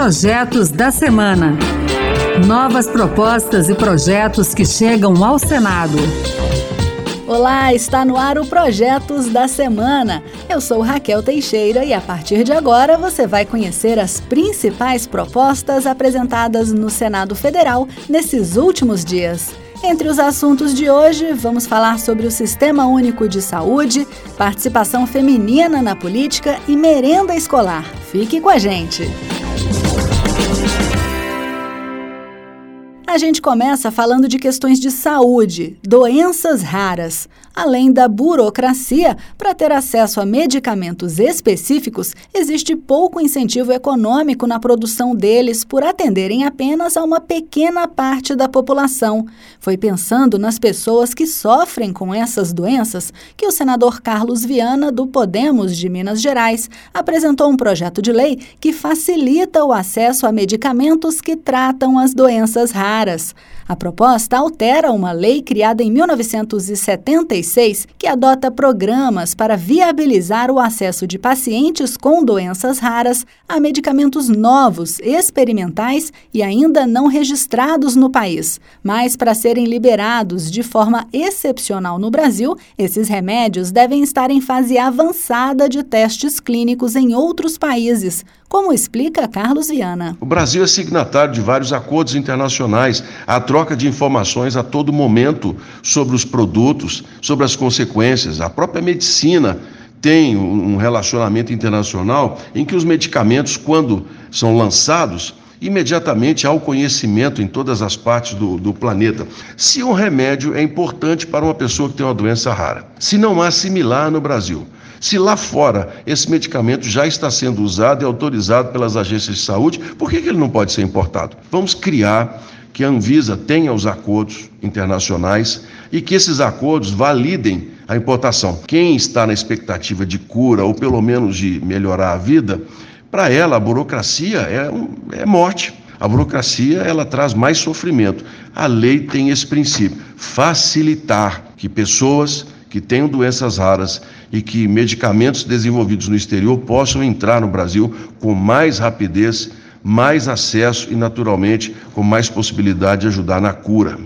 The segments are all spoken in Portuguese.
Projetos da Semana. Novas propostas e projetos que chegam ao Senado. Olá, está no ar o Projetos da Semana. Eu sou Raquel Teixeira e a partir de agora você vai conhecer as principais propostas apresentadas no Senado Federal nesses últimos dias. Entre os assuntos de hoje, vamos falar sobre o Sistema Único de Saúde, participação feminina na política e merenda escolar. Fique com a gente! A gente começa falando de questões de saúde, doenças raras. Além da burocracia, para ter acesso a medicamentos específicos, existe pouco incentivo econômico na produção deles por atenderem apenas a uma pequena parte da população. Foi pensando nas pessoas que sofrem com essas doenças que o senador Carlos Viana, do Podemos de Minas Gerais, apresentou um projeto de lei que facilita o acesso a medicamentos que tratam as doenças raras caras. A proposta altera uma lei criada em 1976 que adota programas para viabilizar o acesso de pacientes com doenças raras a medicamentos novos, experimentais e ainda não registrados no país. Mas para serem liberados de forma excepcional no Brasil, esses remédios devem estar em fase avançada de testes clínicos em outros países, como explica Carlos Viana. O Brasil é signatário de vários acordos internacionais, a troca de informações a todo momento sobre os produtos, sobre as consequências. A própria medicina tem um relacionamento internacional em que os medicamentos, quando são lançados, imediatamente há o conhecimento em todas as partes do, do, planeta. Se um remédio é importante para uma pessoa que tem uma doença rara, se não há similar no Brasil, se lá fora esse medicamento já está sendo usado e autorizado pelas agências de saúde, por que, que ele não pode ser importado? Vamos criar que a Anvisa tenha os acordos internacionais e que esses acordos validem a importação. Quem está na expectativa de cura ou pelo menos de melhorar a vida, para ela a burocracia é, um, é morte. A burocracia ela traz mais sofrimento. A lei tem esse princípio: facilitar que pessoas que tenham doenças raras e que medicamentos desenvolvidos no exterior possam entrar no Brasil com mais rapidez, mais acesso e, naturalmente, com mais possibilidade de ajudar na cura.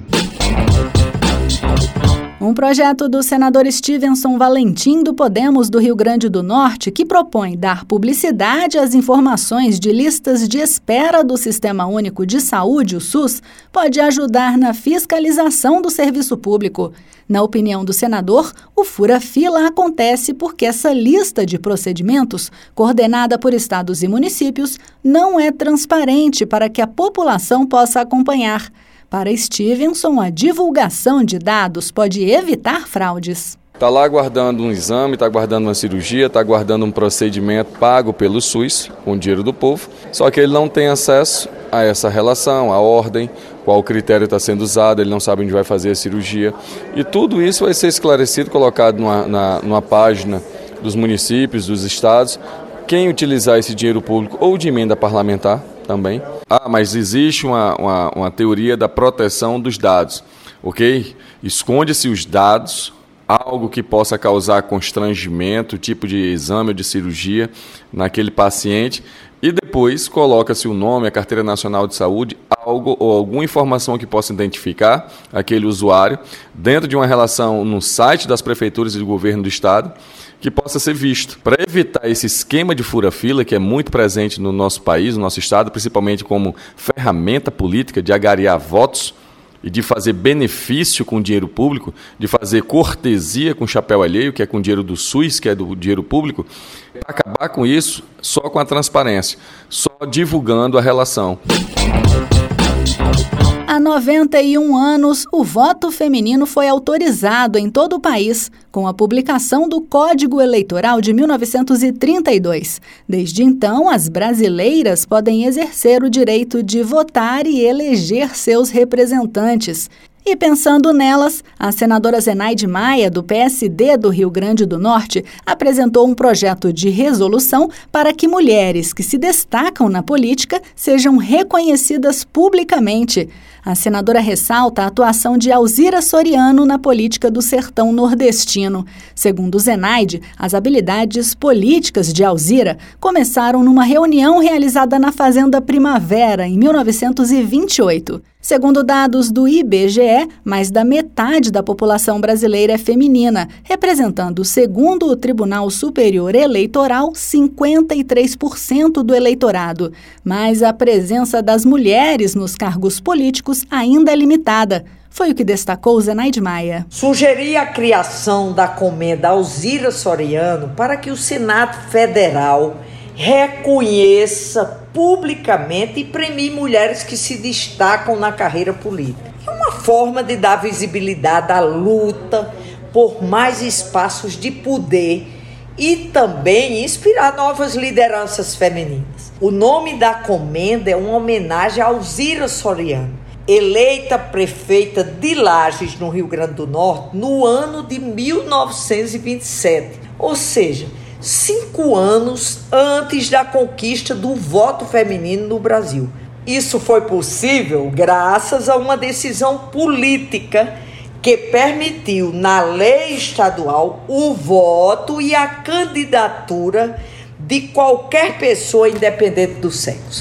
Um projeto do senador Stevenson Valentim do Podemos do Rio Grande do Norte que propõe dar publicidade às informações de listas de espera do Sistema Único de Saúde, o SUS, pode ajudar na fiscalização do serviço público. Na opinião do senador, o fura-fila acontece porque essa lista de procedimentos, coordenada por estados e municípios, não é transparente para que a população possa acompanhar. Para Stevenson, a divulgação de dados pode evitar fraudes. Está lá aguardando um exame, está aguardando uma cirurgia, está aguardando um procedimento pago pelo SUS, com dinheiro do povo, só que ele não tem acesso a essa relação, a ordem, qual critério está sendo usado, ele não sabe onde vai fazer a cirurgia. E tudo isso vai ser esclarecido, colocado numa, na, numa página dos municípios, dos estados, quem utilizar esse dinheiro público ou de emenda parlamentar também. Ah, mas existe uma, uma, uma teoria da proteção dos dados, ok? Esconde-se os dados, algo que possa causar constrangimento, tipo de exame ou de cirurgia naquele paciente, e depois coloca-se o nome, a carteira nacional de saúde, algo ou alguma informação que possa identificar aquele usuário dentro de uma relação no site das prefeituras e do governo do estado que possa ser visto. Para evitar esse esquema de fura-fila, que é muito presente no nosso país, no nosso estado, principalmente como ferramenta política de agariar votos e de fazer benefício com dinheiro público, de fazer cortesia com chapéu alheio, que é com dinheiro do SUS, que é do dinheiro público, acabar com isso só com a transparência, só divulgando a relação. Há 91 anos, o voto feminino foi autorizado em todo o país, com a publicação do Código Eleitoral de 1932. Desde então, as brasileiras podem exercer o direito de votar e eleger seus representantes. E pensando nelas, a senadora Zenaide Maia, do PSD do Rio Grande do Norte, apresentou um projeto de resolução para que mulheres que se destacam na política sejam reconhecidas publicamente. A senadora ressalta a atuação de Alzira Soriano na política do sertão nordestino. Segundo Zenaide, as habilidades políticas de Alzira começaram numa reunião realizada na Fazenda Primavera, em 1928. Segundo dados do IBGE, mais da metade da população brasileira é feminina, representando, segundo o Tribunal Superior Eleitoral, 53% do eleitorado. Mas a presença das mulheres nos cargos políticos ainda é limitada. Foi o que destacou Zenaide Maia. Sugeri a criação da comenda Alzira Soriano para que o Senado Federal reconheça publicamente e premie mulheres que se destacam na carreira política. É uma forma de dar visibilidade à luta por mais espaços de poder e também inspirar novas lideranças femininas. O nome da comenda é uma homenagem a Alzira Soriano, eleita prefeita de Lages, no Rio Grande do Norte, no ano de 1927. Ou seja, cinco anos antes da conquista do voto feminino no Brasil. Isso foi possível graças a uma decisão política que permitiu, na lei estadual, o voto e a candidatura de qualquer pessoa, independente do sexo.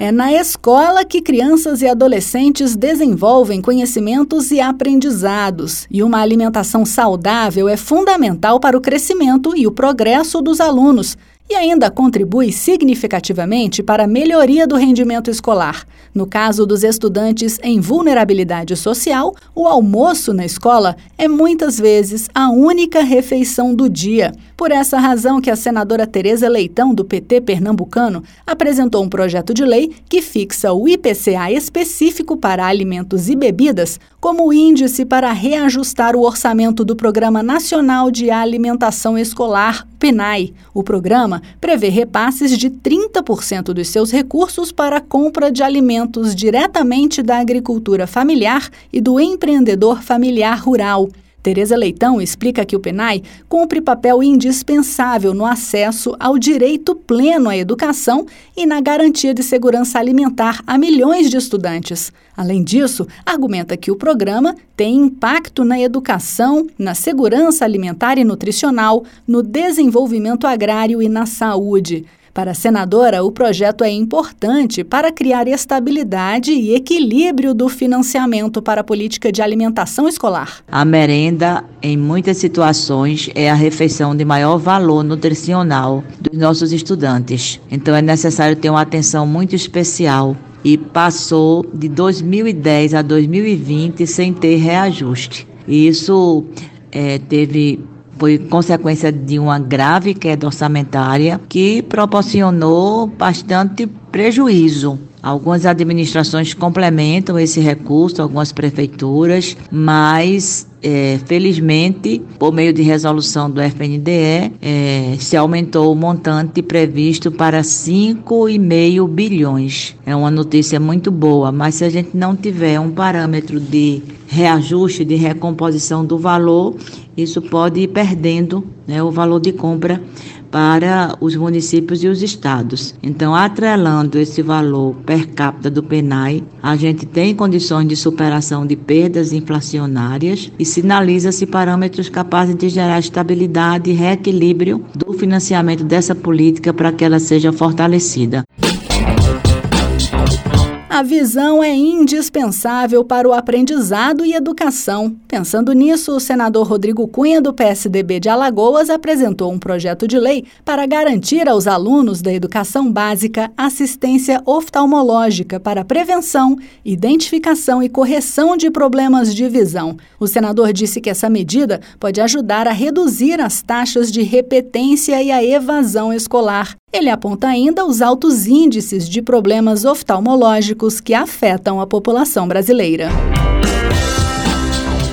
É na escola que crianças e adolescentes desenvolvem conhecimentos e aprendizados, e uma alimentação saudável é fundamental para o crescimento e o progresso dos alunos, e ainda contribui significativamente para a melhoria do rendimento escolar. No caso dos estudantes em vulnerabilidade social, o almoço na escola é muitas vezes a única refeição do dia. Por essa razão que a senadora Tereza Leitão, do PT pernambucano, apresentou um projeto de lei que fixa o IPCA específico para alimentos e bebidas como índice para reajustar o orçamento do Programa Nacional de Alimentação Escolar, PNAE. O programa prevê repasses de 30% dos seus recursos para a compra de alimentos diretamente da agricultura familiar e do empreendedor familiar rural. Tereza Leitão explica que o PENAI cumpre papel indispensável no acesso ao direito pleno à educação e na garantia de segurança alimentar a milhões de estudantes. Além disso, argumenta que o programa tem impacto na educação, na segurança alimentar e nutricional, no desenvolvimento agrário e na saúde. Para a senadora, o projeto é importante para criar estabilidade e equilíbrio do financiamento para a política de alimentação escolar. A merenda, em muitas situações, é a refeição de maior valor nutricional dos nossos estudantes. Então, é necessário ter uma atenção muito especial e passou de 2010 a 2020 sem ter reajuste. E isso é, teve foi consequência de uma grave queda orçamentária que proporcionou bastante prejuízo. Algumas administrações complementam esse recurso, algumas prefeituras, mas é, felizmente, por meio de resolução do FNDE, é, se aumentou o montante previsto para 5,5 bilhões. É uma notícia muito boa, mas se a gente não tiver um parâmetro de reajuste, de recomposição do valor, isso pode ir perdendo né, o valor de compra para os municípios e os estados. Então, atrelando esse valor per capita do PENAI, a gente tem condições de superação de perdas inflacionárias e sinaliza-se parâmetros capazes de gerar estabilidade e reequilíbrio do financiamento dessa política para que ela seja fortalecida. A visão é indispensável para o aprendizado e educação. Pensando nisso, o senador Rodrigo Cunha, do PSDB de Alagoas, apresentou um projeto de lei para garantir aos alunos da educação básica assistência oftalmológica para prevenção, identificação e correção de problemas de visão. O senador disse que essa medida pode ajudar a reduzir as taxas de repetência e a evasão escolar. Ele aponta ainda os altos índices de problemas oftalmológicos que afetam a população brasileira.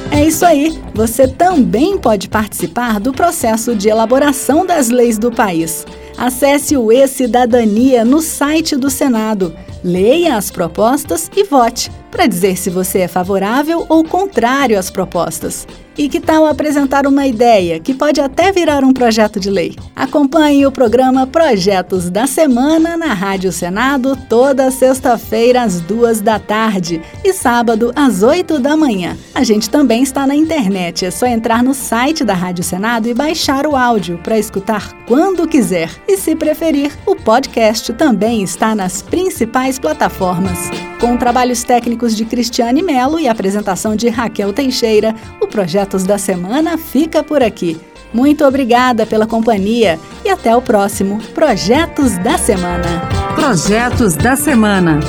É isso aí! Você também pode participar do processo de elaboração das leis do país. Acesse o E-Cidadania no site do Senado. Leia as propostas e vote para dizer se você é favorável ou contrário às propostas. E que tal apresentar uma ideia que pode até virar um projeto de lei? Acompanhe o programa Projetos da Semana na Rádio Senado toda sexta-feira às duas da tarde e sábado às oito da manhã. A gente também está na internet, é só entrar no site da Rádio Senado e baixar o áudio para escutar quando quiser. E se preferir, o podcast também está nas principais plataformas. Com trabalhos técnicos de Cristiane Melo e apresentação de Raquel Teixeira, o Projetos da Semana fica por aqui. Muito obrigada pela companhia e até o próximo Projetos da Semana. Projetos da Semana.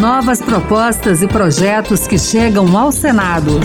Novas propostas e projetos que chegam ao Senado.